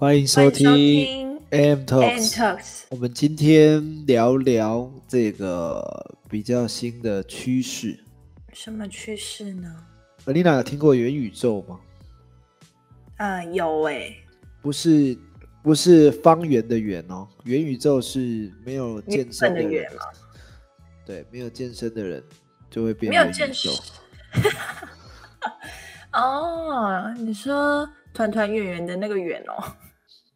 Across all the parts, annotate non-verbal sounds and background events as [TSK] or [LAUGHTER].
欢迎收听 AM Talks。Talks。我们今天聊聊这个比较新的趋势。什么趋势呢？尔丽娜有听过元宇宙吗？嗯，有诶、不是，不是方圆的圆哦，元宇宙是没有健身的对，没有健身的人就会变没有健身。[LAUGHS] 哦，你说团团圆圆的那个圆哦，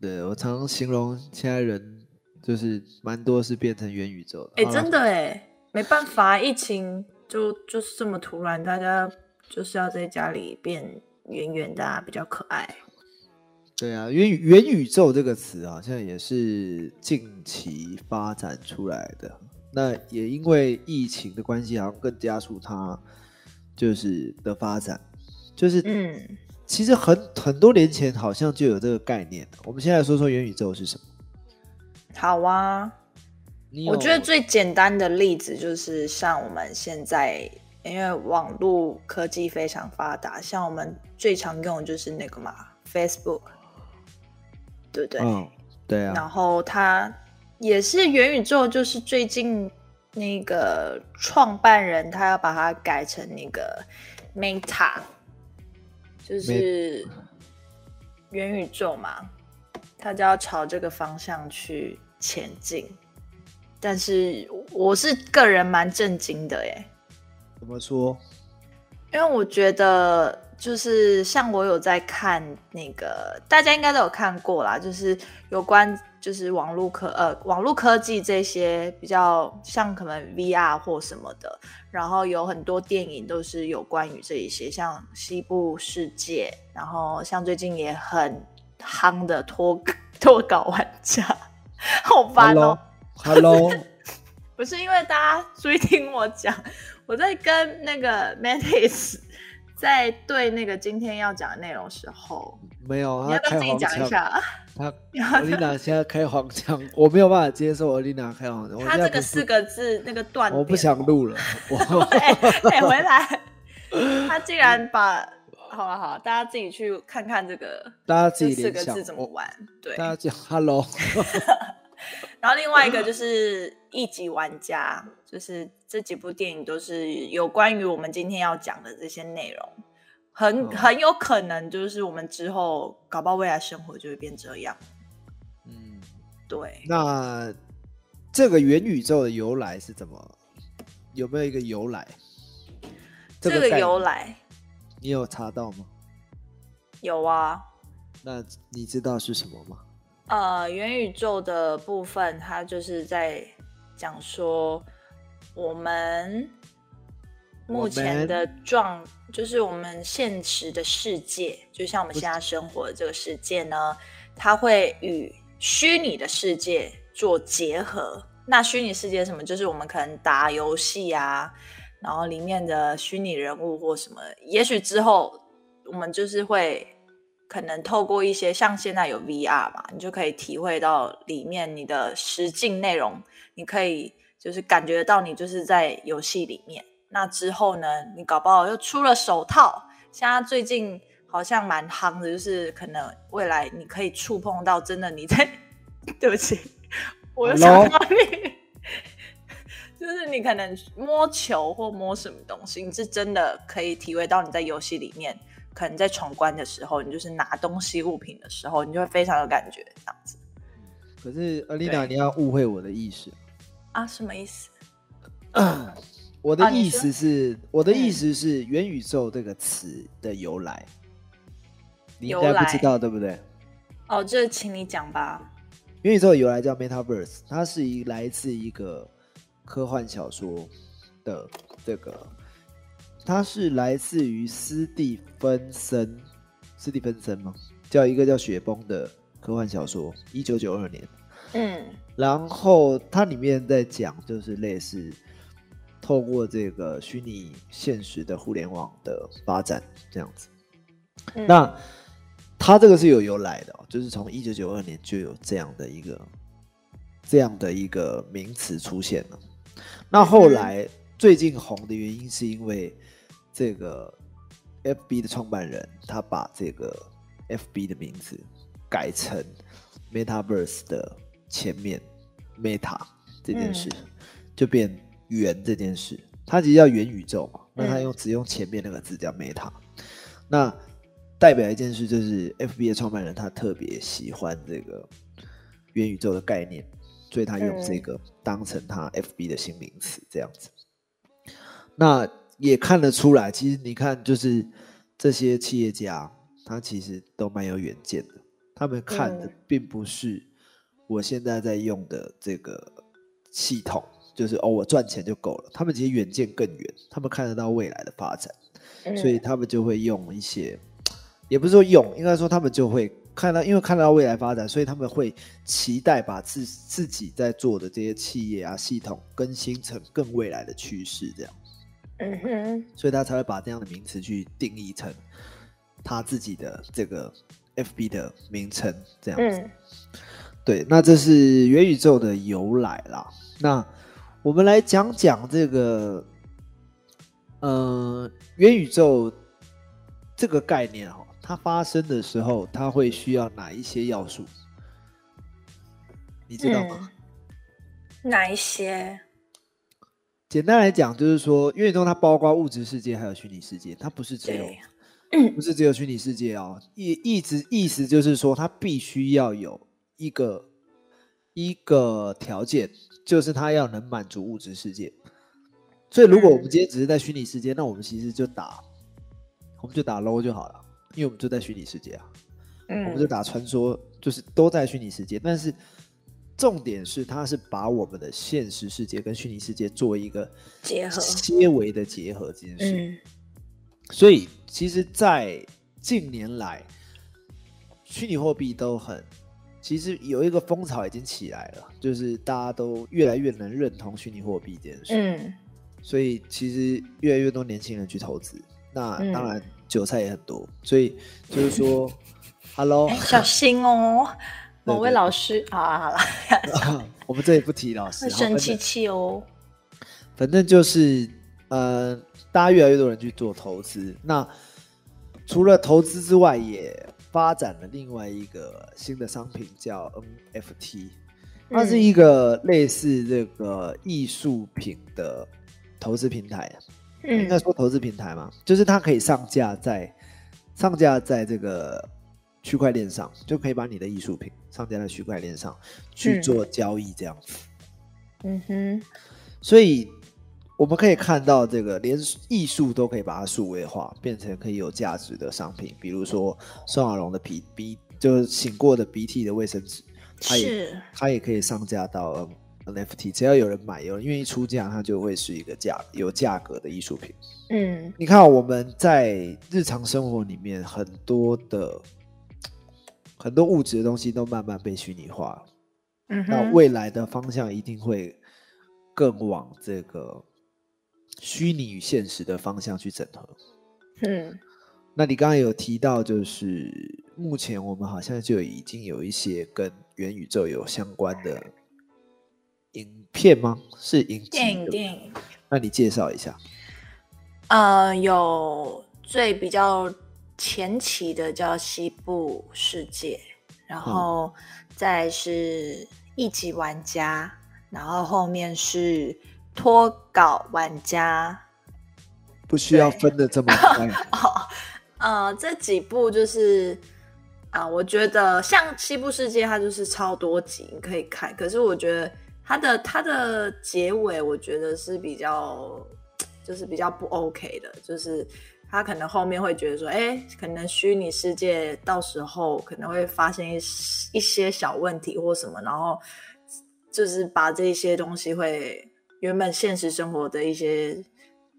对我常常形容现在人就是蛮多是变成元宇宙的。哎、真的哎，没办法，疫情就就是这么突然，大家就是要在家里变圆圆的、啊，比较可爱。对啊，元元宇宙这个词好像也是近期发展出来的。那也因为疫情的关系，好像更加速它就是的发展。就是嗯，其实很很多年前好像就有这个概念了。我们先来说说元宇宙是什么？好啊。我觉得最简单的例子就是像我们现在，因为网络科技非常发达，像我们最常用的就是那个嘛，Facebook，对不对？嗯，对啊，然后它也是元宇宙，就是最近那个创办人他要把它改成那个 Meta，就是元宇宙嘛，他就要朝这个方向去前进。但是我是个人蛮震惊的耶，怎么说？因为我觉得就是像我有在看那个，大家应该都有看过啦，就是有关就是网络科呃网络科技这些比较像可能 VR 或什么的，然后有很多电影都是有关于这一些，像《西部世界》，然后像最近也很夯的脱脱稿玩家，好烦哦、Hello，Hello，[LAUGHS] 不是因为大家注意听我讲，我在跟那个 Mantis 在对那个今天要讲的内容的时候，没有，你要不要自己。讲一下？他你要奥丽娜现在开黄腔，我没有办法接受奥丽娜开黄腔。他这个四个字那个断点，我不想录了。[LAUGHS] 我哎哎回来，他竟然把好了好了，大家自己去看看这个大家自己四个字怎么玩，对。大家讲 Hello，[LAUGHS] [LAUGHS] 然后另外一个就是一级玩家，就是这几部电影都是有关于我们今天要讲的这些内容，很哦很有可能就是我们之后搞不好未来生活就会变这样。嗯，对，那这个元宇宙的由来是怎么？有没有一个由来？这个由来你有查到吗？有啊，那你知道是什么吗？呃，元宇宙的部分，它就是在讲说我们目前的状，就是我们现实的世界，就像我们现在生活的这个世界呢，它会与虚拟的世界做结合。那虚拟世界什么？就是我们可能打游戏啊，然后里面的虚拟人物或什么，也许之后我们就是会可能透过一些像现在有 VR 嘛，你就可以体会到里面你的实境内容，你可以就是感觉到你就是在游戏里面。那之后呢，你搞不好又出了手套，现在最近好像蛮夯的，就是可能未来你可以触碰到真的你在，[LAUGHS] 对不起，我又想到你。就是你可能摸球或摸什么东西，你是真的可以体会到你在游戏里面，可能在闯关的时候，你就是拿东西物品的时候，你就会非常有感觉，这样子可是阿丽娜，你要误会我的意思。啊？什么意思？[CLEARS THROAT] 我的意思是，我的意嗯思是元宇宙这个词的由来，你应该不知道对不对？哦，这请你讲吧。元宇宙的由来叫 Metaverse，它是一来自一个科幻小说的这个，它是来自于斯蒂芬森，斯蒂芬森吗？叫一个叫雪崩的科幻小说，一九九二年。嗯然后它里面在讲，就是类似透过这个虚拟现实的互联网的发展这样子。嗯那它这个是有由来的、哦，就是从一九九二年就有这样的一个这样的一个名词出现了。那后来最近红的原因是因为这个 FB 的创办人他把这个 FB 的名字改成 Metaverse 的前面 Meta 这件事，就变元这件事。它其实叫元宇宙嘛，那它用只用前面那个字叫 Meta，那代表一件事就是 FB 的创办人他特别喜欢这个元宇宙的概念，所以他用这个当成他 FB 的新名词这样子。那也看得出来，其实你看，就是这些企业家，他其实都蛮有远见的。他们看的并不是我现在在用的这个系统，就是哦，我赚钱就够了。他们其实远见更远，他们看得到未来的发展，所以他们就会用一些，也不是说用，应该说他们就会看到，因为看到未来发展，所以他们会期待把自自己在做的这些企业啊系统更新成更未来的趋势，这样。嗯哼，所以他才会把这样的名词去定义成他自己的这个 FB 的名称，这样子。对，那这是元宇宙的由来啦。那我们来讲讲这个，呃，元宇宙这个概念哈，它发生的时候，它会需要哪一些要素？你知道吗？哪一些？简单来讲，就是说，元宇宙它包括物质世界还有虚拟世界，它不是只有，不是只有虚拟世界哦。意意思意思就是说，它必须要有一个一个条件，就是它要能满足物质世界。所以，如果我们今天只是在虚拟世界，那我们其实就打，我们就打 low 就好了，因为我们就在虚拟世界啊。嗯，我们就打传说，就是都在虚拟世界，但是。重点是，它是把我们的现实世界跟虚拟世界做一个结合、切微的结合这件事。所以，其实，在近年来，虚拟货币都很，其实有一个风潮已经起来了，就是大家都越来越能认同虚拟货币这件事。嗯，所以其实越来越多年轻人去投资，那当然韭菜也很多。所以就是说，[LAUGHS] Hello，小心哦。[LAUGHS] 某位老师，好了好了，[LAUGHS] 我们这里不提老师，生气气哦。反正就是，呃，大家越来越多人去做投资。那除了投资之外，也发展了另外一个新的商品，叫 NFT。它是一个类似这个艺术品的投资平台。应该说投资平台嘛，就是它可以上架在上架在这个。区块链上就可以把你的艺术品上架在区块链上去做交易，这样子。嗯哼，所以我们可以看到，这个连艺术都可以把它数位化，变成可以有价值的商品。比如说宋小龙的鼻鼻，就是醒过的鼻涕的卫生纸，它也它也可以上架到 NFT，只要有人买，有人愿意出价，它就会是一个价有价格的艺术品。嗯，你看我们在日常生活里面很多的。很多物质的东西都慢慢被虚拟化，嗯，那未来的方向一定会更往这个虚拟与现实的方向去整合。嗯，那你刚刚有提到，就是目前我们好像就已经有一些跟元宇宙有相关的影片吗？是影电影电影？那你介绍一下。呃，有最比较。前期的叫西部世界，然后再是一级玩家，然后后面是脱稿玩家，不需要分的这么开。[LAUGHS] 呃，这几部就是啊，我觉得像西部世界，它就是超多集你可以看，可是我觉得它的它的结尾，我觉得是比较就是比较不 OK 的，就是。他可能后面会觉得说，哎，可能虚拟世界到时候可能会发生一一些小问题或什么，然后就是把这些东西会原本现实生活的一些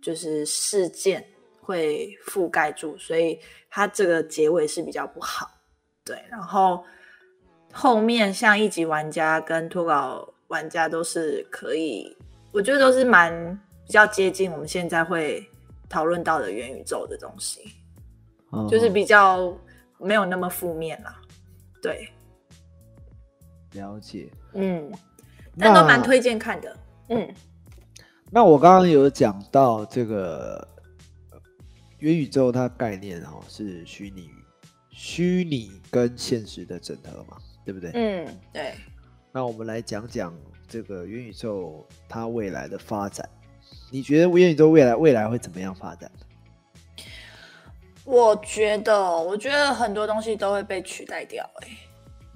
就是事件会覆盖住，所以它这个结尾是比较不好。对，然后后面像一级玩家跟脱稿玩家都是可以，我觉得都是蛮比较接近我们现在会。讨论到的元宇宙的东西，就是比较没有那么负面啦。对，了解。嗯，但都蛮推荐看的。嗯，那我刚刚有讲到这个元宇宙，它概念哦是虚拟虚拟跟现实的整合嘛，对不对？嗯，对。那我们来讲讲这个元宇宙它未来的发展。你觉得元宇宙未来未来会怎么样发展？我觉得，我觉得很多东西都会被取代掉。哎，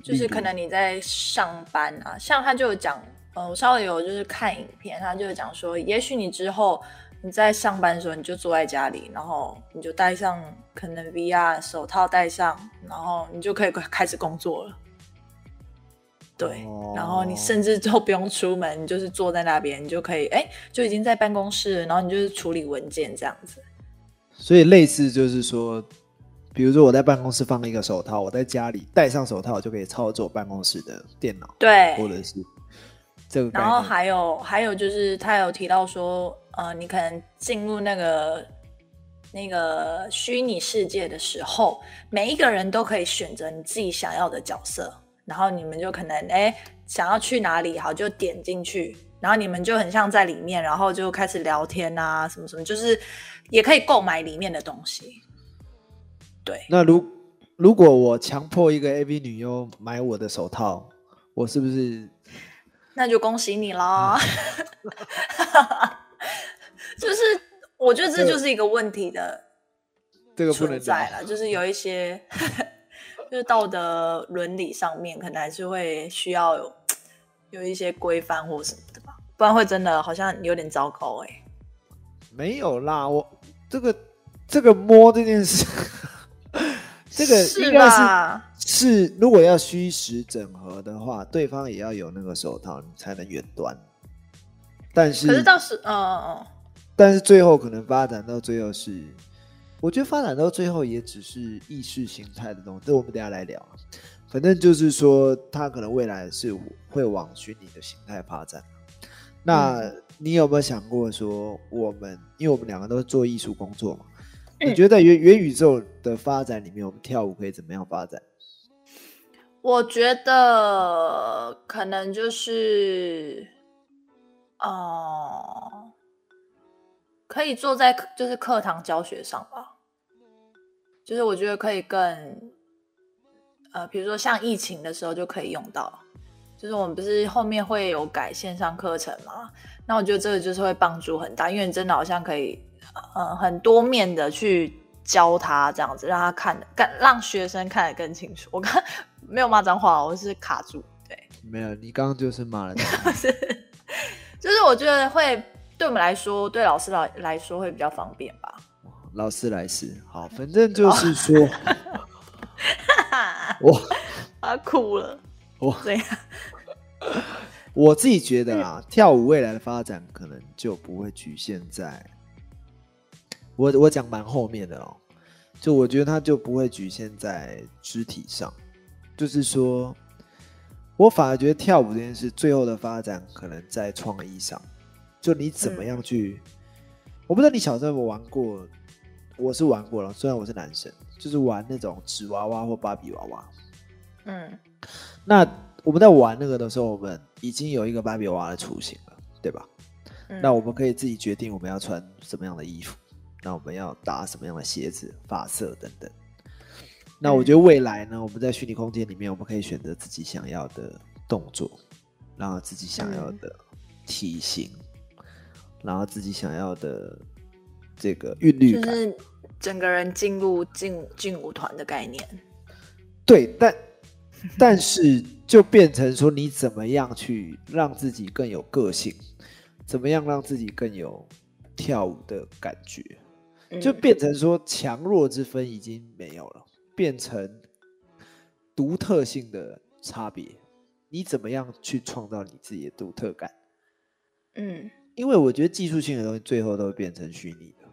就是可能你在上班啊，像他就有讲，呃，我稍微有就是看影片，他就是讲说，也许你之后你在上班的时候，你就坐在家里，然后你就戴上可能 VR 手套戴上，然后你就可以开始工作了。对，然后你甚至都不用出门，你就是坐在那边，你就可以，哎，就已经在办公室，然后你就是处理文件这样子。所以类似就是说，比如说我在办公室放了一个手套，我在家里戴上手套就可以操作办公室的电脑，对，或者是这个。然后还有还有就是他有提到说，呃，你可能进入那个那个虚拟世界的时候，每一个人都可以选择你自己想要的角色。然后你们就可能哎想要去哪里好就点进去，然后你们就很像在里面，然后就开始聊天啊什么什么，就是也可以购买里面的东西。对，那如如果我强迫一个 AV 女优买我的手套，我是不是？那就恭喜你啦！[LAUGHS] 就是我觉得这就是一个问题的，这个不能在了，就是有一些。就是道德伦理上面，可能还是会需要有有一些规范或什么的吧，不然会真的好像有点糟糕哎。没有啦，我这个这个摸这件事，[LAUGHS] 这个应该是是，如果要虚实整合的话，对方也要有那个手套，你才能远端。但是可是到时，嗯嗯嗯，但是最后可能发展到最后是。我觉得发展到最后也只是意识形态的东西，这我们等下来聊。反正就是说，它可能未来是会往虚拟的形态发展。那你有没有想过说，我们因为我们两个都是做艺术工作嘛？你觉得在元元宇宙的发展里面，我们跳舞可以怎么样发展？我觉得可能就是，哦。可以坐在就是课堂教学上吧，就是我觉得可以更，呃，比如说像疫情的时候就可以用到，就是我们不是后面会有改线上课程嘛？那我觉得这个就是会帮助很大，因为真的好像可以，呃，很多面的去教他这样子，让他看的更让学生看得更清楚。我刚没有骂脏话，我是卡住，对，没有，你刚刚就是骂了，[LAUGHS] 是，就是我觉得会。对我们来说，对老师来来说会比较方便吧。劳斯莱斯，好，反正就是说，我 [LAUGHS] 他哭了。我 [LAUGHS] 我自己觉得啊，跳舞未来的发展可能就不会局限在，我我讲蛮后面的哦，就我觉得它就不会局限在肢体上，就是说，我反而觉得跳舞这件事最后的发展可能在创意上。就你怎么样去？我不知道你小时候有没有玩过，我是玩过了。虽然我是男生，就是玩那种纸娃娃或芭比娃娃。嗯，那我们在玩那个的时候，我们已经有一个芭比娃娃的雏形了，对吧？那我们可以自己决定我们要穿什么样的衣服，那我们要搭什么样的鞋子、发色等等。那我觉得未来呢，我们在虚拟空间里面，我们可以选择自己想要的动作，然后自己想要的体型。然后自己想要的这个韵律感，就是整个人进入劲劲舞团的概念。对，但但是就变成说，你怎么样去让自己更有个性？怎么样让自己更有跳舞的感觉？就变成说，强弱之分已经没有了，变成独特性的差别。你怎么样去创造你自己的独特感？嗯。因为我觉得技术性的东西最后都会变成虚拟的，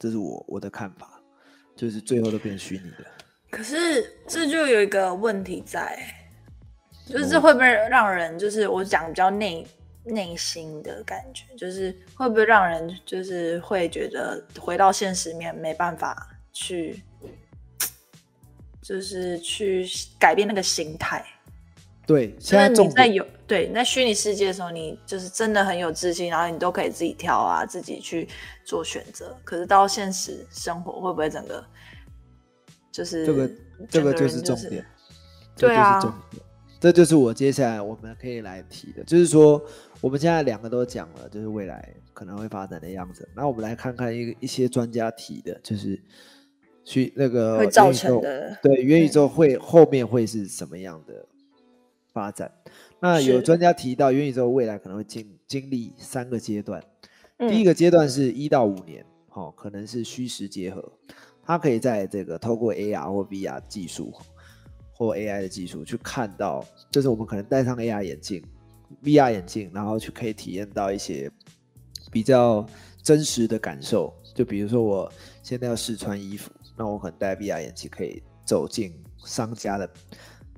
这是我我的看法，就是最后都变虚拟的。可是这就有一个问题在，就是这会不会让人就是我讲比较内内心的感觉，就是会不会让人就是会觉得回到现实面没办法去，就是去改变那个心态。对，现在你在有对你在虚拟世界的时候，你就是真的很有自信，然后你都可以自己挑啊，自己去做选择。可是到现实生活，会不会整个就是这个这个就是重点，对啊，这就是我接下来我们可以来提的，就是说我们现在两个都讲了，就是未来可能会发展的样子。那我们来看看一一些专家提的，就是去那个会造成的对元宇宙会后面会是什么样的发展？那有专家提到元宇宙未来可能会经经历三个阶段，第一个阶段是一到五年，哦，可能是虚实结合，它可以在这个透过 AR 或 VR 技术。或 AI 的技术去看到，就是我们可能戴上 AR 眼镜、VR 眼镜，然后去可以体验到一些比较真实的感受。就比如说，我现在要试穿衣服，那我可能戴 VR 眼镜可以走进商家的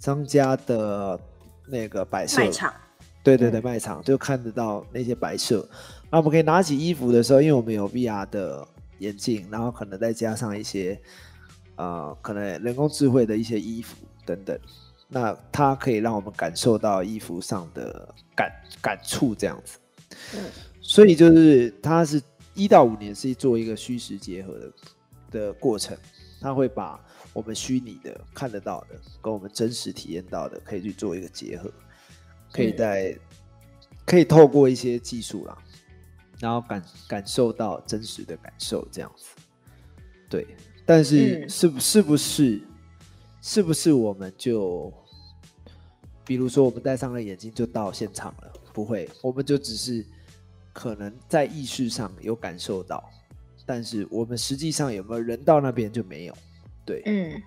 商家的那个摆设卖场，对对对，卖场就看得到那些摆设。那我们可以拿起衣服的时候，因为我们有 VR 的眼镜，然后可能再加上一些呃，可能人工智慧的一些衣服。等等，那它可以让我们感受到衣服上的感感触，这样子。嗯，所以就是它是一到五年是做一个虚实结合的的过程，它会把我们虚拟的看得到的跟我们真实体验到的可以去做一个结合，可以在可以透过一些技术啦，然后感感受到真实的感受，这样子。对，但是是不是不是？是不是我们就，比如说我们戴上了眼镜就到现场了？不会，我们就只是可能在意识上有感受到，但是我们实际上有没有人到那边就没有。对，嗯。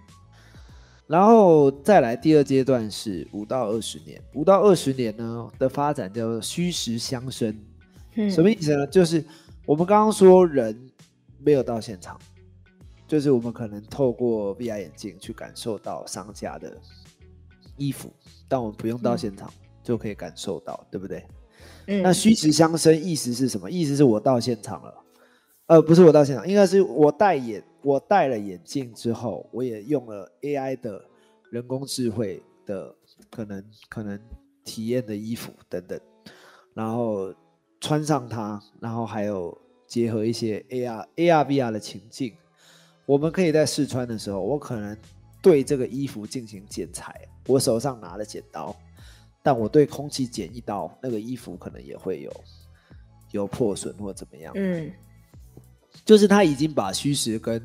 然后再来第二阶段是五到二十年，五到二十年呢的发展叫做虚实相生。嗯，什么意思呢？就是我们刚刚说人没有到现场。就是我们可能透过 VR 眼镜去感受到商家的衣服，但我们不用到现场就可以感受到，对不对？嗯。那虚实相生意思是什么？意思是我到现场了，呃，不是我到现场，应该是我戴眼，我戴了眼镜之后，我也用了 AI 的人工智慧的可能可能体验的衣服等等，然后穿上它，然后还有结合一些 AR AR VR 的情境。我们可以在试穿的时候，我可能对这个衣服进行剪裁，我手上拿了剪刀，但我对空气剪一刀，那个衣服可能也会有有破损或怎么样。嗯，就是他已经把虚实跟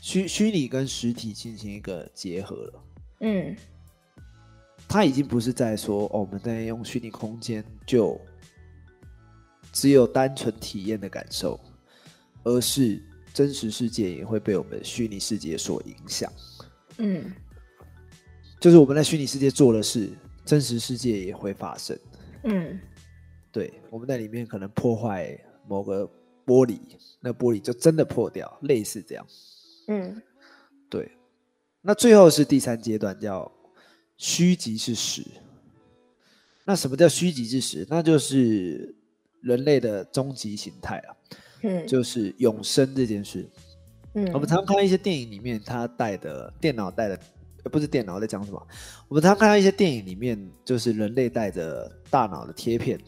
虚虚拟跟实体进行一个结合了。嗯，他已经不是在说哦，我们在用虚拟空间就只有单纯体验的感受，而是。真实世界也会被我们虚拟世界所影响，嗯，就是我们在虚拟世界做的事，真实世界也会发生，嗯，对，我们在里面可能破坏某个玻璃，那玻璃就真的破掉，类似这样，嗯，对，那最后是第三阶段，叫虚极是实。那什么叫虚极之实？那就是人类的终极形态啊。嗯，就是永生这件事。嗯，我们常看一些电影里面，他带的电脑带的，不是电脑在讲什么？我们常看到一些电影里面，就是人类带着大脑的贴片，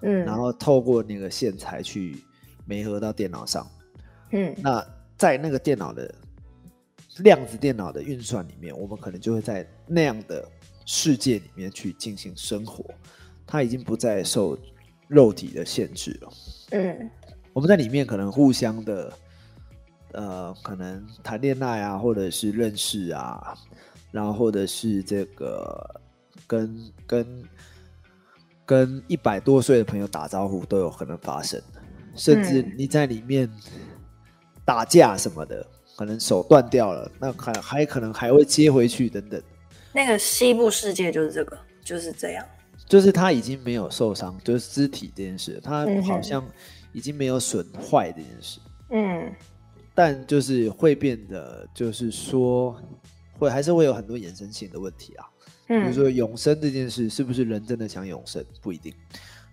嗯，然后透过那个线材去媒合到电脑上。嗯，那在那个电脑的量子电脑的运算里面，我们可能就会在那样的世界里面去进行生活，它已经不再受肉体的限制了。嗯。我们在里面可能互相的，呃，可能谈恋爱啊，或者是认识啊，然后或者是这个跟跟跟一百多岁的朋友打招呼都有可能发生，甚至你在里面打架什么的，可能手断掉了，那还还可能还会接回去等等。那个西部世界就是这个，就是这样，就是他已经没有受伤，就是肢体这件事，他好像。已经没有损坏这件事，嗯，但就是会变得，就是说，会还是会有很多衍生性的问题啊，嗯，比如说永生这件事，是不是人真的想永生？不一定。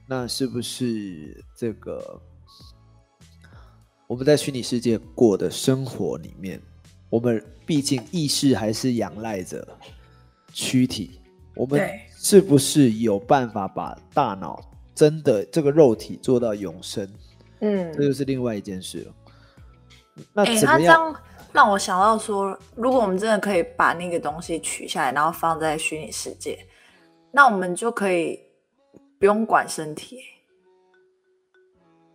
那是不是这个我们在虚拟世界过的生活里面，我们毕竟意识还是仰赖着躯体，我们是不是有办法把大脑真的这个肉体做到永生？嗯，这就是另外一件事了。那怎么样？让我想到说，如果我们真的可以把那个东西取下来，然后放在虚拟世界，那我们就可以不用管身体，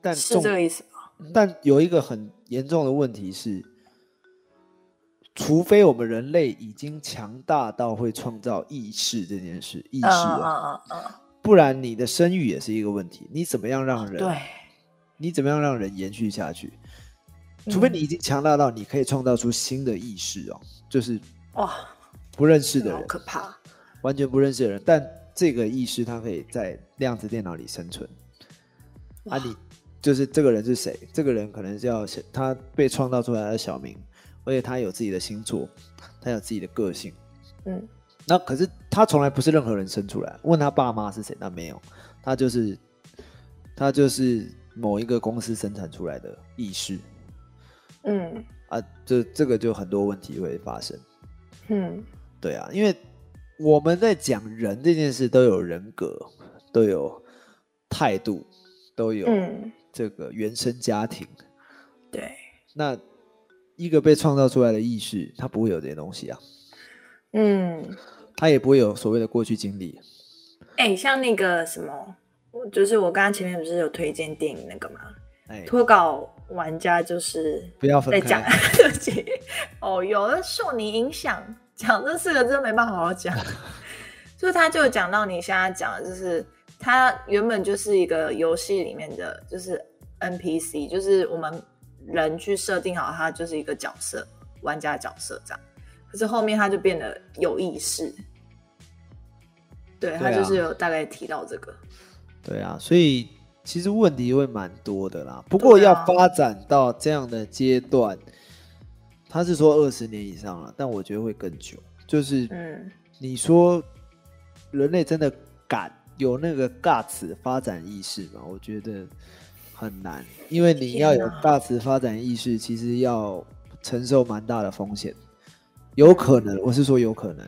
但是这个意思吗？但有一个很严重的问题是，除非我们人类已经强大到会创造意识这件事，意识啊，嗯嗯嗯不然你的生育也是一个问题。你怎么样让嗯，人？对，你怎么样让人延续下去？除非你已经强大到你可以创造出新的意识哦，就是哇，不认识的人，可怕。完全不认识的人，但这个意识它可以在量子电脑里生存。啊，你就是这个人是谁？这个人可能是要他被创造出来的小明，而且他有自己的星座，他有自己的个性。嗯，那可是他从来不是任何人生出来。问他爸妈是谁？那没有，他就是他就是某一个公司生产出来的意识嗯啊，这这个就很多问题会发生。嗯对啊，因为我们在讲人这件事，都有人格，都有态度，都有嗯，这个原生家庭。对，那一个被创造出来的意识，它不会有这些东西啊，嗯，它也不会有所谓的过去经历。哎、像那个什么，就是我刚刚前面不是有推荐电影那个吗？哎，脱稿玩家就是不要分在讲开，，[LAUGHS] 对不起，哦，有的受你影响，讲这四个字没办法好好讲。[LAUGHS] 就是他就有讲到你现在讲的，就是他原本就是一个游戏里面的，就是 NPC，就是我们人去设定好他就是一个角色，玩家角色这样。可是后面他就变得有意识，对他就是有大概提到这个，对啊，所以其实问题会蛮多的啦。不过要发展到这样的阶段，他是说二十年以上了，但我觉得会更久。就是嗯你说人类真的敢有那个 guts 发展意识嘛？我觉得很难，因为你要有天哪 guts 发展意识，其实要承受蛮大的风险。有可能，我是说有可能，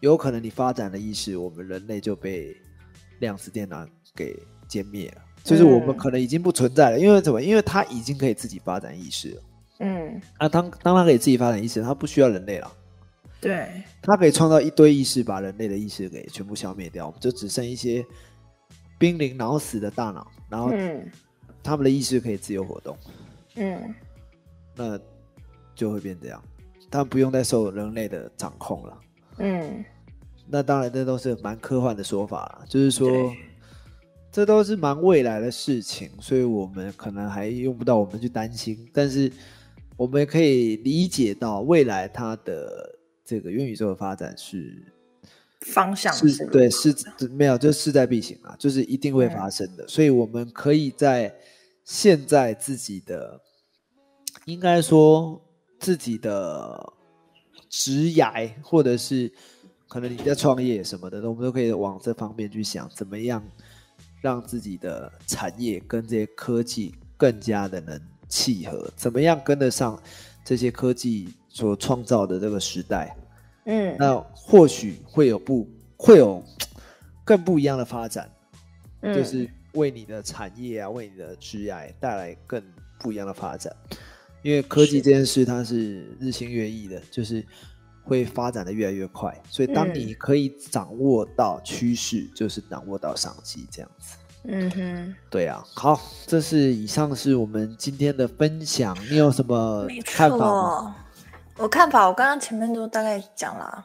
有可能你发展的意识，我们人类就被量子电脑给歼灭了，就是我们嗯可能已经不存在了。因为怎么？因为它已经可以自己发展意识了。嗯，那当当它可以自己发展意识，它不需要人类了。对，它可以创造一堆意识，把人类的意识给全部消灭掉，我们就只剩一些濒临脑死的大脑，然后嗯。他们的意识可以自由活动，嗯。那就会变这样，他们不用再受人类的掌控了。嗯，那当然，这都是蛮科幻的说法啦，就是说，这都是蛮未来的事情，所以我们可能还用不到我们去担心，但是我们可以理解到未来它的这个元宇宙的发展是方向是是对是没有，就势在必行啊，就是一定会发生的。所以我们可以在现在自己的，应该说自己的职涯，或者是可能你在创业什么的，我们都可以往这方面去想，怎么样让自己的产业跟这些科技更加的能契合，怎么样跟得上这些科技所创造的这个时代。嗯那或许会有不会有 [TSK] 更不一样的发展，嗯就是为你的产业啊，为你的职业带来更不一样的发展。因为科技这件事它是日新月异的，就是会发展的越来越快，所以当嗯你可以掌握到趋势，就是掌握到商机这样子。嗯哼，对啊，好，这是以上是我们今天的分享，你有什么看法吗？错。我看法，我刚刚前面都大概讲了，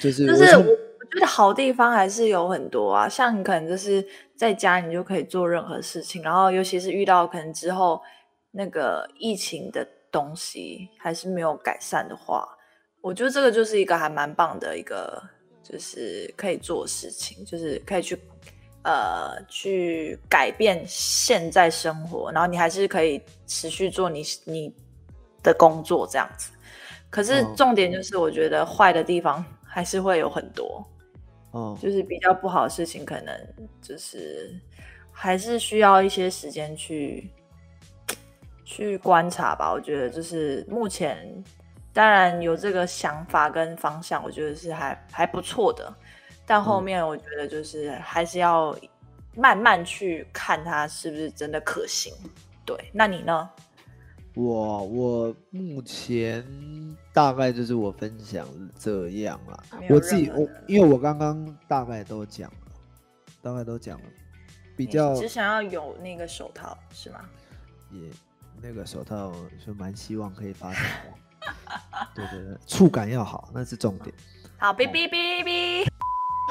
就是就是我我觉得好地方还是有很多啊，像你可能就是在家你就可以做任何事情，然后尤其是遇到可能之后那个疫情的东西还是没有改善的话，我觉得这个就是一个还蛮棒的一个，就是可以做事情，就是可以去呃去改变现在生活，然后你还是可以持续做你你的工作这样子。可是嗯重点就是，我觉得坏的地方还是会有很多，哦，就是比较不好的事情，可能就是还是需要一些时间去 [TSK] 去观察吧。我觉得就是目前当然有这个想法跟方向，我觉得是还还不错的，但后嗯面我觉得就是还是要慢慢去看它是不是真的可行。对，那你呢？我我目前大概就是我分享这样啦。我自己我因为我刚刚大概都讲了，大概都讲了，比较只想要有那个手套是吗？也那个手套就蛮希望可以发展的。[LAUGHS] 对对对，触感要好，那是重点。好，哔哔哔哔。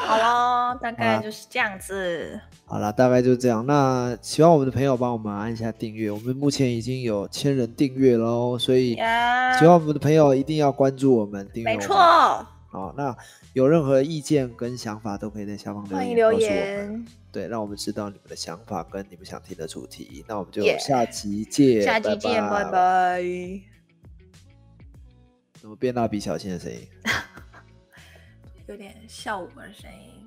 好喽，大概就是这样子。好了，大概就这样。那喜欢我们的朋友，帮我们按一下订阅。我们目前已经有千人订阅喽，所以喜欢我们的朋友一定要关注我们，订阅。没错。好，那有任何意见跟想法，都可以在下方留言欢迎留言。对，让我们知道你们的想法跟你们想听的主题。那我们就下期见，下期见，拜拜。怎么变蜡笔小新的声音？有点效果的声音。